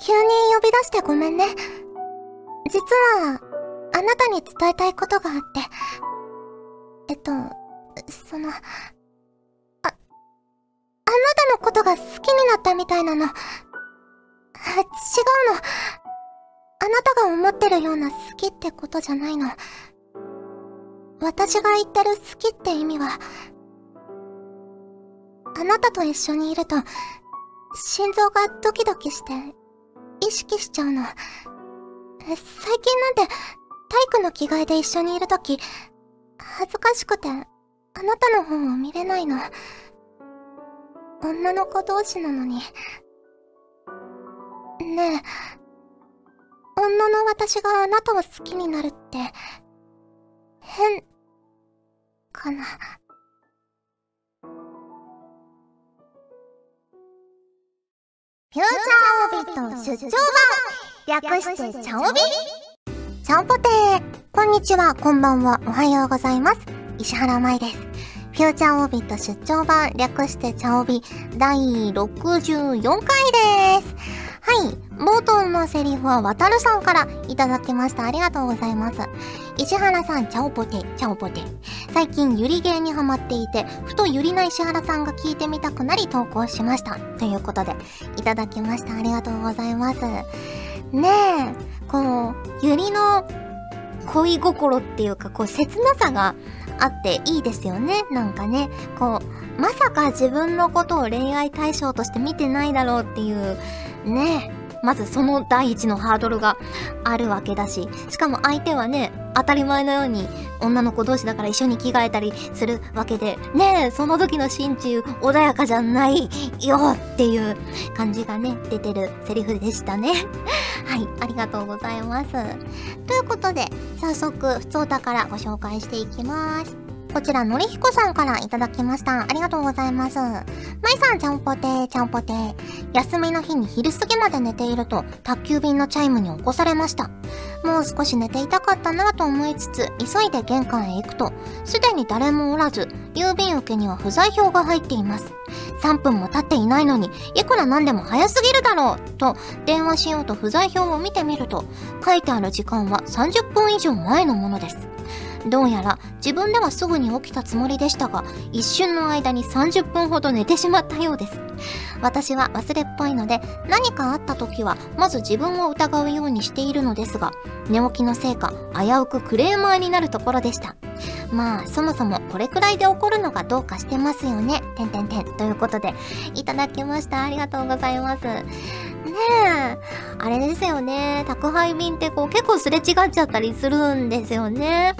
急に呼び出してごめんね。実は、あなたに伝えたいことがあって。えっと、その、あ、あなたのことが好きになったみたいなの。違うの。あなたが思ってるような好きってことじゃないの。私が言ってる好きって意味は、あなたと一緒にいると、心臓がドキドキして、意識しちゃうの。最近なんて、体育の着替えで一緒にいるとき、恥ずかしくて、あなたの方を見れないの。女の子同士なのに。ねえ、女の私があなたを好きになるって、変、かな。フューチャーオビット出張版略してチャオビチャオポテーこんにちは、こんばんは、おはようございます。石原舞です。フューチャーオビット出張版略してチャオビ第64回です。はい。冒頭のセリフは、渡るさんからいただきました。ありがとうございます。石原さん、チャオポテ、チャオポテ。最近、ゆりゲーにハマっていて、ふとゆりな石原さんが聞いてみたくなり投稿しました。ということで、いただきました。ありがとうございます。ねえ、この、ゆりの恋心っていうか、こう、切なさがあっていいですよね。なんかね、こう、まさか自分のことを恋愛対象として見てないだろうっていう、ねまずその第一のハードルがあるわけだし、しかも相手はね、当たり前のように女の子同士だから一緒に着替えたりするわけで、ねえ、その時の心中穏やかじゃないよっていう感じがね、出てるセリフでしたね。はい、ありがとうございます。ということで、早速、普通歌からご紹介していきます。こちら、のりひこさんからいただきました。ありがとうございます。まいさん、ちゃんぽて、ちゃんぽて。休みの日に昼過ぎまで寝ていると、宅急便のチャイムに起こされました。もう少し寝ていたかったなと思いつつ、急いで玄関へ行くと、すでに誰もおらず、郵便受けには不在票が入っています。3分も経っていないのに、いくらなんでも早すぎるだろうと、電話しようと不在票を見てみると、書いてある時間は30分以上前のものです。どうやら自分ではすぐに起きたつもりでしたが、一瞬の間に30分ほど寝てしまったようです。私は忘れっぽいので、何かあった時は、まず自分を疑うようにしているのですが、寝起きのせいか、危うくクレーマーになるところでした。まあ、そもそもこれくらいで起こるのがどうかしてますよね。てんてんてん。ということで、いただきました。ありがとうございます。ねえ、あれですよね。宅配便ってこう結構すれ違っちゃったりするんですよね。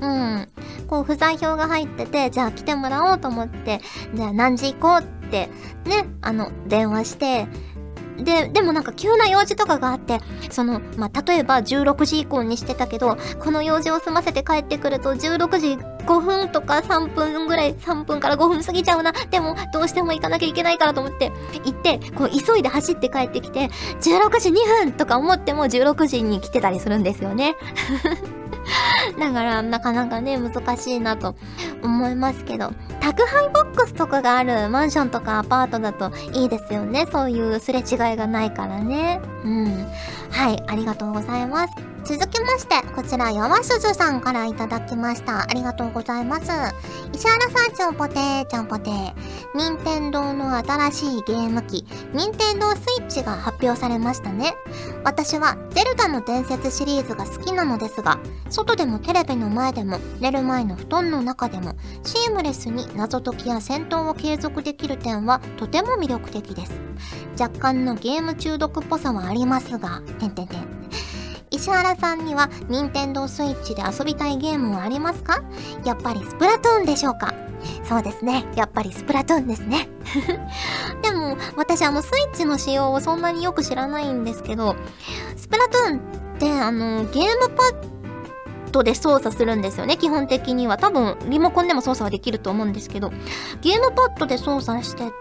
うん。こう、不在票が入ってて、じゃあ来てもらおうと思って、じゃあ何時行こうって、ね、あの、電話して、で、でもなんか急な用事とかがあって、その、まあ、例えば16時以降にしてたけど、この用事を済ませて帰ってくると16時5分とか3分ぐらい、3分から5分過ぎちゃうな。でも、どうしても行かなきゃいけないからと思って、行って、こう、急いで走って帰ってきて、16時2分とか思っても16時に来てたりするんですよね。だから、なかなかね、難しいなと思いますけど、宅配ボックスとかがあるマンションとかアパートだといいですよね。そういうすれ違いがないからね。うん。はい、ありがとうございます。続きまして、こちら、やわすずさんからいただきました。ありがとうございます。石原さん、ちゃんぽてー、ちゃんぽてー。任天堂の新しいゲーム機、任天堂スイッチが発表されましたね。私は、ゼルダの伝説シリーズが好きなのですが、外でもテレビの前でも、寝る前の布団の中でも、シームレスに謎解きや戦闘を継続できる点は、とても魅力的です。若干のゲーム中毒っぽさはありますが、てんてんてん。石原さんには任天堂スイッチで遊びたいゲームはありますか？やっぱりスプラトゥーンでしょうか？そうですね。やっぱりスプラトゥーンですね。でも、私あのスイッチの仕様をそんなによく知らないんですけど、スプラトゥーンってあの、ゲームパッッドで操作するんですよね。基本的には。多分リモコンでも操作はできると思うんですけど。ゲームパッドで操作してて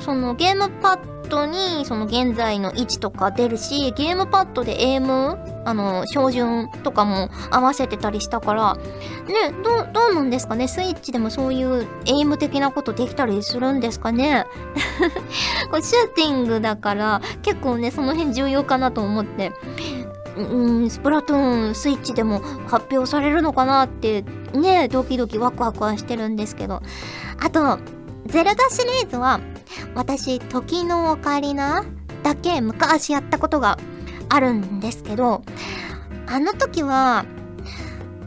そのゲームパッドにその現在の位置とか出るしゲームパッドでエイムあの標準とかも合わせてたりしたから。ねどどうなんですかね？スイッチでもそういうエイム的なことできたりするんですかね？これシューティングだから結構ねその辺重要かなと思って。うん、スプラトゥーンスイッチでも発表されるのかなってねドキドキワクワクはしてるんですけど。あとゼルダシリーズは私時のオカリナだけ昔やったことがあるんですけどあの時は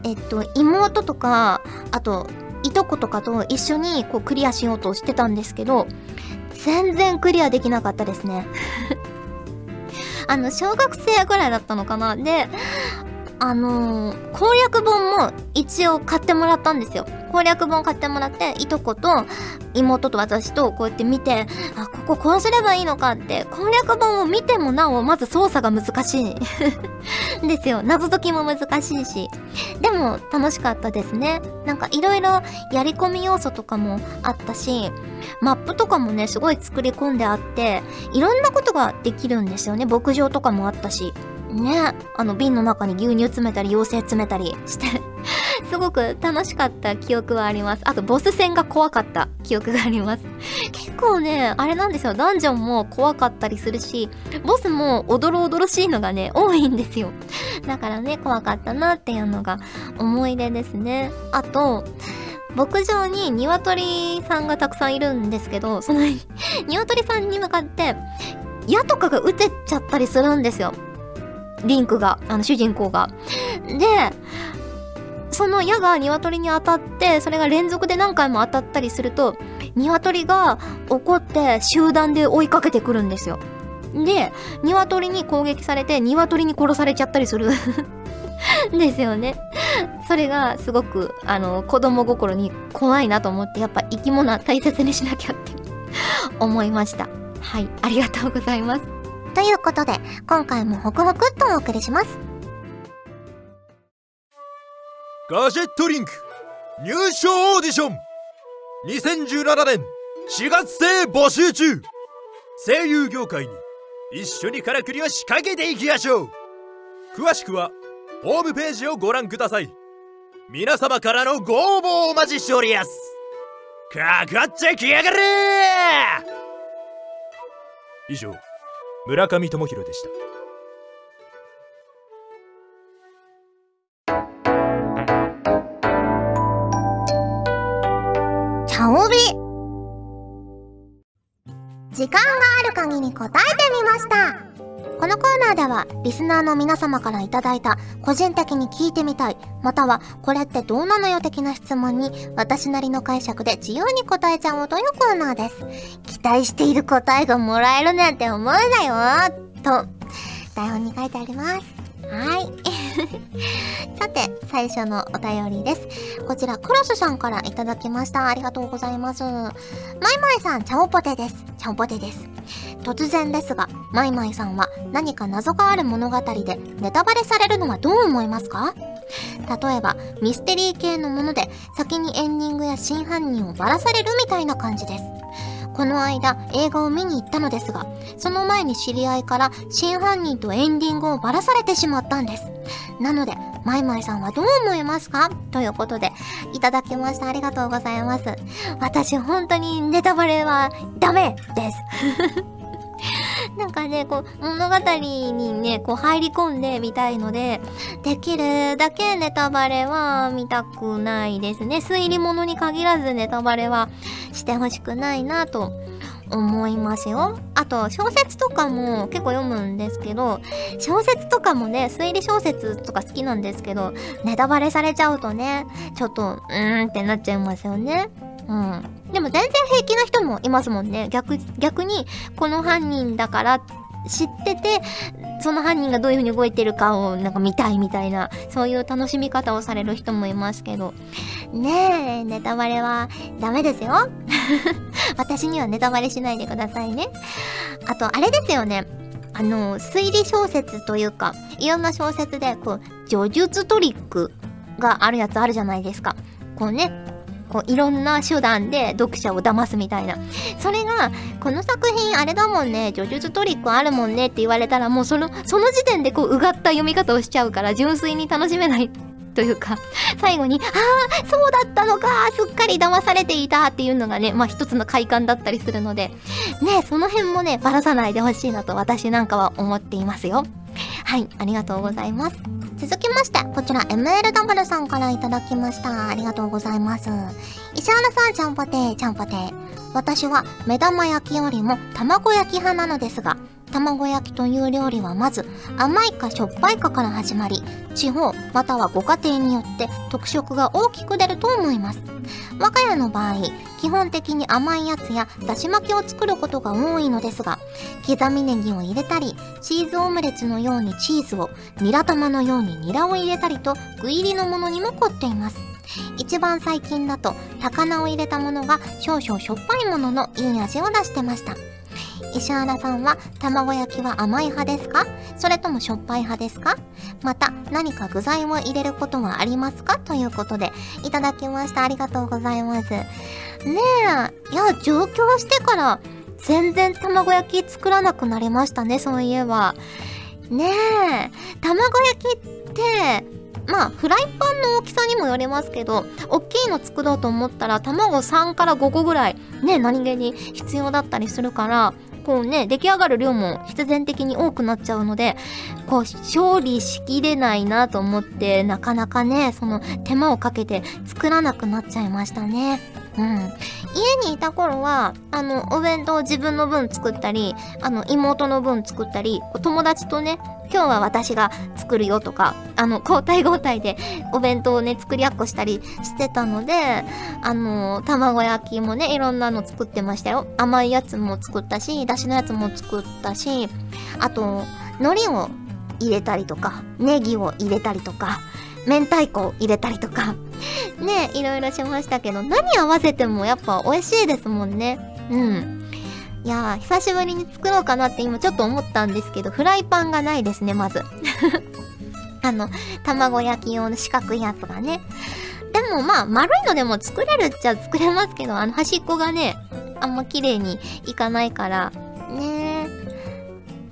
えっと妹とかあといとことかと一緒にこうクリアしようとしてたんですけど全然クリアできなかったですね。あの、小学生ぐらいだったのかな。で、あのー、攻略本も一応買ってもらったんですよ。攻略本買ってもらって、いとこと妹と私とこうやって見て、あ、こここうすればいいのかって、攻略本を見てもなお、まず操作が難しい。ですよ。謎解きも難しいし。でも、楽しかったですね。なんかいろいろやり込み要素とかもあったし、マップとかもね、すごい作り込んであって、いろんなことができるんですよね。牧場とかもあったし。ね、あの瓶の中に牛乳詰めたり妖精詰めたりして すごく楽しかった記憶はあります。あとボス戦が怖かった記憶があります。結構ね、あれなんですよ。ダンジョンも怖かったりするし、ボスもおどろおどろしいのがね、多いんですよ。だからね、怖かったなっていうのが思い出ですね。あと、牧場に鶏さんがたくさんいるんですけど、その 鶏さんに向かって、矢とかが撃てちゃったりするんですよ。リンクが、あの、主人公が。で、その矢が鶏に当たって、それが連続で何回も当たったりすると、鶏が怒って集団で追いかけてくるんですよ。で、鶏に攻撃されて、鶏に殺されちゃったりする ですよね。それがすごく、あの、子供心に怖いなと思って、やっぱ生き物は大切にしなきゃって思いました。はい、ありがとうございます。ということで、今回もホクホクっとお送りします。ガジェットリンク入賞オーディション。2017年4月生募集中。声優業界に一緒にからくりを仕掛けていきましょう。詳しくはホームページをご覧ください。皆様からのご応募をお待ちしておりやす。かかってきやがれ以上。村上智弘でした。時間がある限り答えてみました。このコーナーではリスナーの皆様からいただいた個人的に聞いてみたいまたはこれってどうなのよ的な質問に私なりの解釈で自由に答えちゃおうというコーナーです。待している答えがもらえるなんて思うなよと台本に書いてありますはい。さて、最初のお便りです。こちら、クロスさんからいただきました。ありがとうございます。マイマイさん、チャオポテです。チャオポテです。突然ですが、マイマイさんは何か謎がある物語でネタバレされるのはどう思いますか？例えば、ミステリー系のもので先にエンディングや真犯人をばらされるみたいな感じです。この間映画を見に行ったのですが、その前に知り合いから真犯人とエンディングをばらされてしまったんです。なので、マイマイさんはどう思いますか？ということで、いただきました。ありがとうございます。私、本当にネタバレはダメですなんかね、こう、物語にね、こう入り込んでみたいので、できるだけネタバレは見たくないですね。推理物に限らずネタバレはしてほしくないなと思いますよ。あと、小説とかも結構読むんですけど、小説とかもね、推理小説とか好きなんですけど、ネタバレされちゃうとね、ちょっと、うーんってなっちゃいますよね。うん。でも全然平気な人もいますもんね。逆、逆に、この犯人だから知ってて、その犯人がどういう風に動いてるかをなんか見たいみたいな、そういう楽しみ方をされる人もいますけど。ねえ、ネタバレはダメですよ。私にはネタバレしないでくださいね。あと、あれですよね。あの、推理小説というか、いろんな小説で、こう、叙述トリックがあるやつあるじゃないですか。こうね、こういろんな手段で読者を騙すみたいな。それが、この作品あれだもんね、叙述トリックあるもんねって言われたらもうその、その時点でこううがった読み方をしちゃうから純粋に楽しめないというか、最後に、ああ、そうだったのか、すっかり騙されていたっていうのがね、まあ一つの快感だったりするので、ね、その辺もね、ばらさないでほしいなと私なんかは思っていますよ。はい、ありがとうございます。続きまして、こちら MLW さんから頂きました。ありがとうございます。石原さん、ちゃんぽてー、ちゃんぽてー。私は目玉焼きよりも卵焼き派なのですが、卵焼きという料理はまず甘いかしょっぱいかから始まり地方またはご家庭によって特色が大きく出ると思います。我が家の場合基本的に甘いやつやだし巻きを作ることが多いのですが刻みネギを入れたりチーズオムレツのようにチーズをニラ玉のようにニラを入れたりと具入りのものにも凝っています。一番最近だと高菜を入れたものが少々しょっぱいもののいい味を出してました。石原さんは卵焼きは甘い派ですか？それともしょっぱい派ですか？また何か具材を入れることはありますか？ということでいただきました。ありがとうございます。ねえいや上京してから全然卵焼き作らなくなりましたねそういえば。ねえ卵焼きってまあフライパンの大きさにもよりますけど大きいの作ろうと思ったら卵3から5個ぐらいね何気に必要だったりするからこうね出来上がる量も必然的に多くなっちゃうのでこう勝利しきれないなと思ってなかなかねその手間をかけて作らなくなっちゃいましたね。うん、家にいた頃はあのお弁当自分の分作ったりあの妹の分作ったり友達とね今日は私が作るよとかあの交代交代でお弁当をね作りやっこしたりしてたのであの卵焼きもねいろんなの作ってましたよ。甘いやつも作ったしだしのやつも作ったしあと海苔を入れたりとかネギを入れたりとか明太子を入れたりとかねいろいろしましたけど何合わせてもやっぱ美味しいですもんね。うん。いやー、久しぶりに作ろうかなって今ちょっと思ったんですけど、フライパンがないですね、まず。あの、卵焼き用の四角いやつがね。でもまあ、丸いのでも作れるっちゃ作れますけど、あの端っこがね、あんま綺麗にいかないから、ね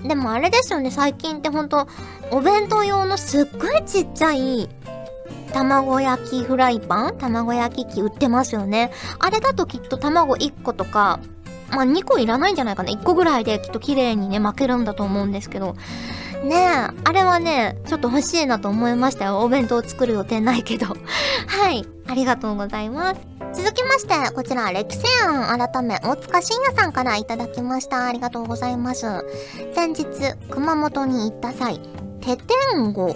でもあれですよね、最近ってほんと、お弁当用のすっごいちっちゃい、卵焼きフライパン卵焼き器売ってますよね。あれだときっと卵1個とか、まあ、2個いらないんじゃないかな。1個ぐらいできっと綺麗にね、巻けるんだと思うんですけど。ねえ、あれはね、ちょっと欲しいなと思いましたよ。お弁当作る予定ないけど。はい。ありがとうございます。続きまして、こちら、歴戦案改め、大塚信也さんからいただきました。ありがとうございます。先日、熊本に行った際、テテンゴ、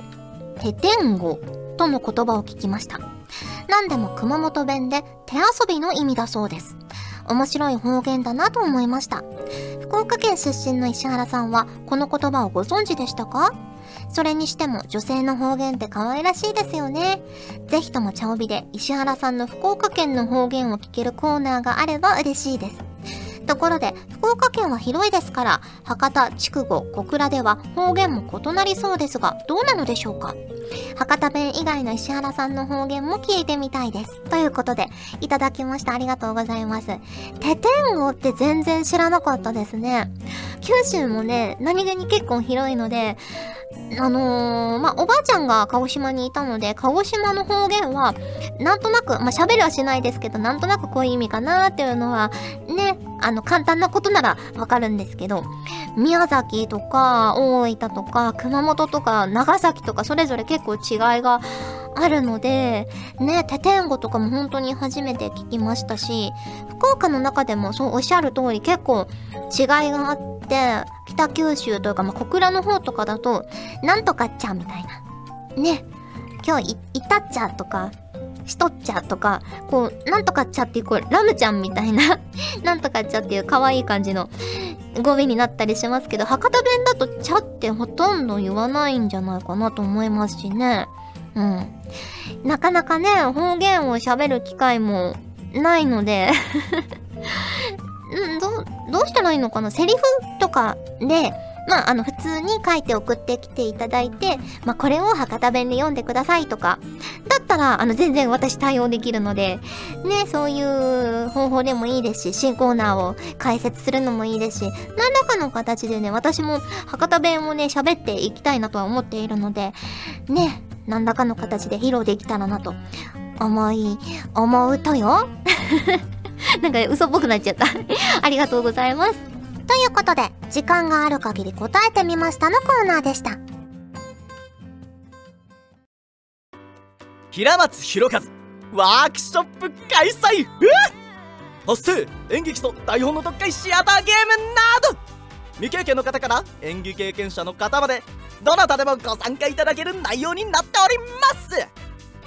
テテンゴとの言葉を聞きました。何でも熊本弁で手遊びの意味だそうです。面白い方言だなと思いました。福岡県出身の石原さんはこの言葉をご存知でしたか？それにしても女性の方言って可愛らしいですよね。ぜひとも茶帯で石原さんの福岡県の方言を聞けるコーナーがあれば嬉しいです。ところで、福岡県は広いですから、博多、筑後、小倉では方言も異なりそうですが、どうなのでしょうか？博多弁以外の石原さんの方言も聞いてみたいです。ということで、いただきました。ありがとうございます。テテンゴって全然知らなかったですね。九州もね、何気に結構広いので、あのー、まあ、おばあちゃんが鹿児島にいたので、鹿児島の方言は、なんとなく、まあ、喋りはしないですけど、なんとなくこういう意味かなっていうのは、ね、あの、簡単なことならわかるんですけど、宮崎とか、大分とか、熊本とか、長崎とか、それぞれ結構違いがあるので、ね、テテンゴとかも本当に初めて聞きましたし、福岡の中でもそうおっしゃる通り結構違いがあって、北九州というか、まあ、小倉の方とかだと、なんとかっちゃみたいな。ね、今日い、いたっちゃとか、しとっちゃとか、こう、なんとかっちゃっていう、こう、ラムちゃんみたいな なんとかっちゃっていう可愛い感じの語尾になったりしますけど、博多弁だとちゃってほとんど言わないんじゃないかなと思いますしね。うん。なかなかね、方言を喋る機会もないので うん、ど、どうしたらいいのかな？セリフとかで、まあ、あの、普通に書いて送ってきていただいて、まあ、これを博多弁で読んでくださいとか、だったら、あの、全然私対応できるので、ね、そういう方法でもいいですし、新コーナーを解説するのもいいですし、何らかの形でね、私も博多弁をね、喋っていきたいなとは思っているので、ね、何らかの形で披露できたらなと思い、思うとよ。なんか嘘っぽくなっちゃった ありがとうございます。ということで、時間がある限り答えてみましたのコーナーでした。平松弘和ワークショップ開催。そして演劇と台本の特会シアターゲームなど。未経験の方から演技経験者の方までどなたでもご参加いただける内容になっております。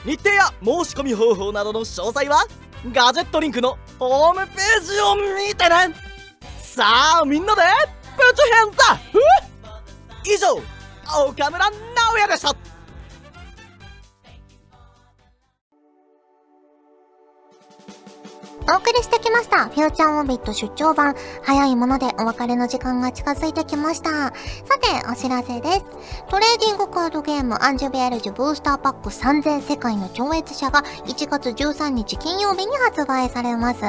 日程や申し込み方法などの詳細はガジェットリンクのホームページを見てね。さあみんなでプチヘンザ以上岡村直也でした。お送りしてきました。フューチャーオービット出張版。早いものでお別れの時間が近づいてきました。さて、お知らせです。トレーディングカードゲームアンジュベアルジュブースターパック3000世界の超越者が1月13日金曜日に発売されます。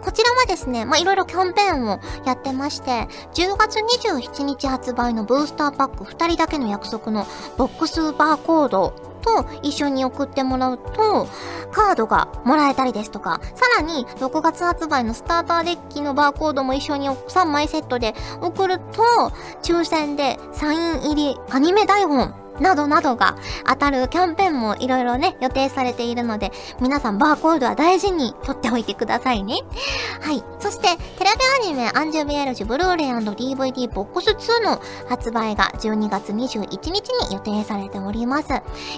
こちらはですね、まあ、いろいろキャンペーンをやってまして、10月27日発売のブースターパック2人だけの約束のボックスバーコードと一緒に送ってもらうと、カードがもらえたりですとか、さらに6月発売のスターターデッキのバーコードも一緒に3枚セットで送ると、抽選でサイン入りアニメ台本などなどが当たるキャンペーンもいろいろね、予定されているので、皆さんバーコードは大事に取っておいてくださいね。はい。そして、テレビアニメアンジュビエルジブルーレイ &DVD ボックス2の発売が12月21日に予定されております。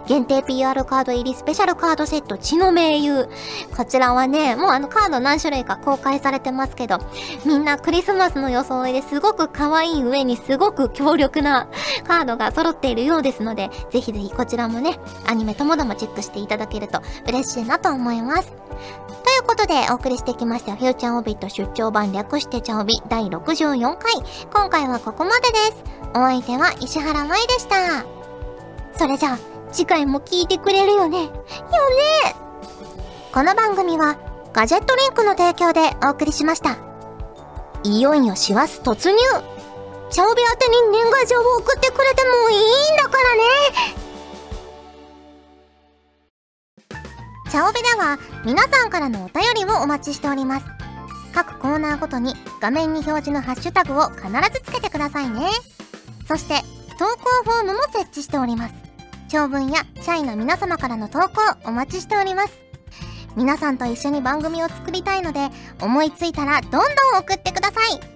限定 PR カード入りスペシャルカードセット血の盟友。こちらはね、もうあのカード何種類か公開されてますけど、みんなクリスマスの装いですごく可愛い上にすごく強力なカードが揃っているようですので、ぜひぜひこちらもね、アニメともどもチェックしていただけると嬉しいなと思います。ということで、お送りしてきました、フューチャーオビット出張版略してちゃおび第64回。今回はここまでです。お相手は石原舞でした。それじゃあ、次回も聞いてくれるよね。よねこの番組は、ガジェットリンクの提供でお送りしました。いよいよ師走突入チャオビ宛てに年賀状を送ってくれてもいいんだからねチャオビでは皆さんからのお便りをお待ちしております。各コーナーごとに画面に表示のハッシュタグを必ずつけてくださいね。そして投稿フォームも設置しております。長文や社員の皆様からの投稿お待ちしております。皆さんと一緒に番組を作りたいので思いついたらどんどん送ってください。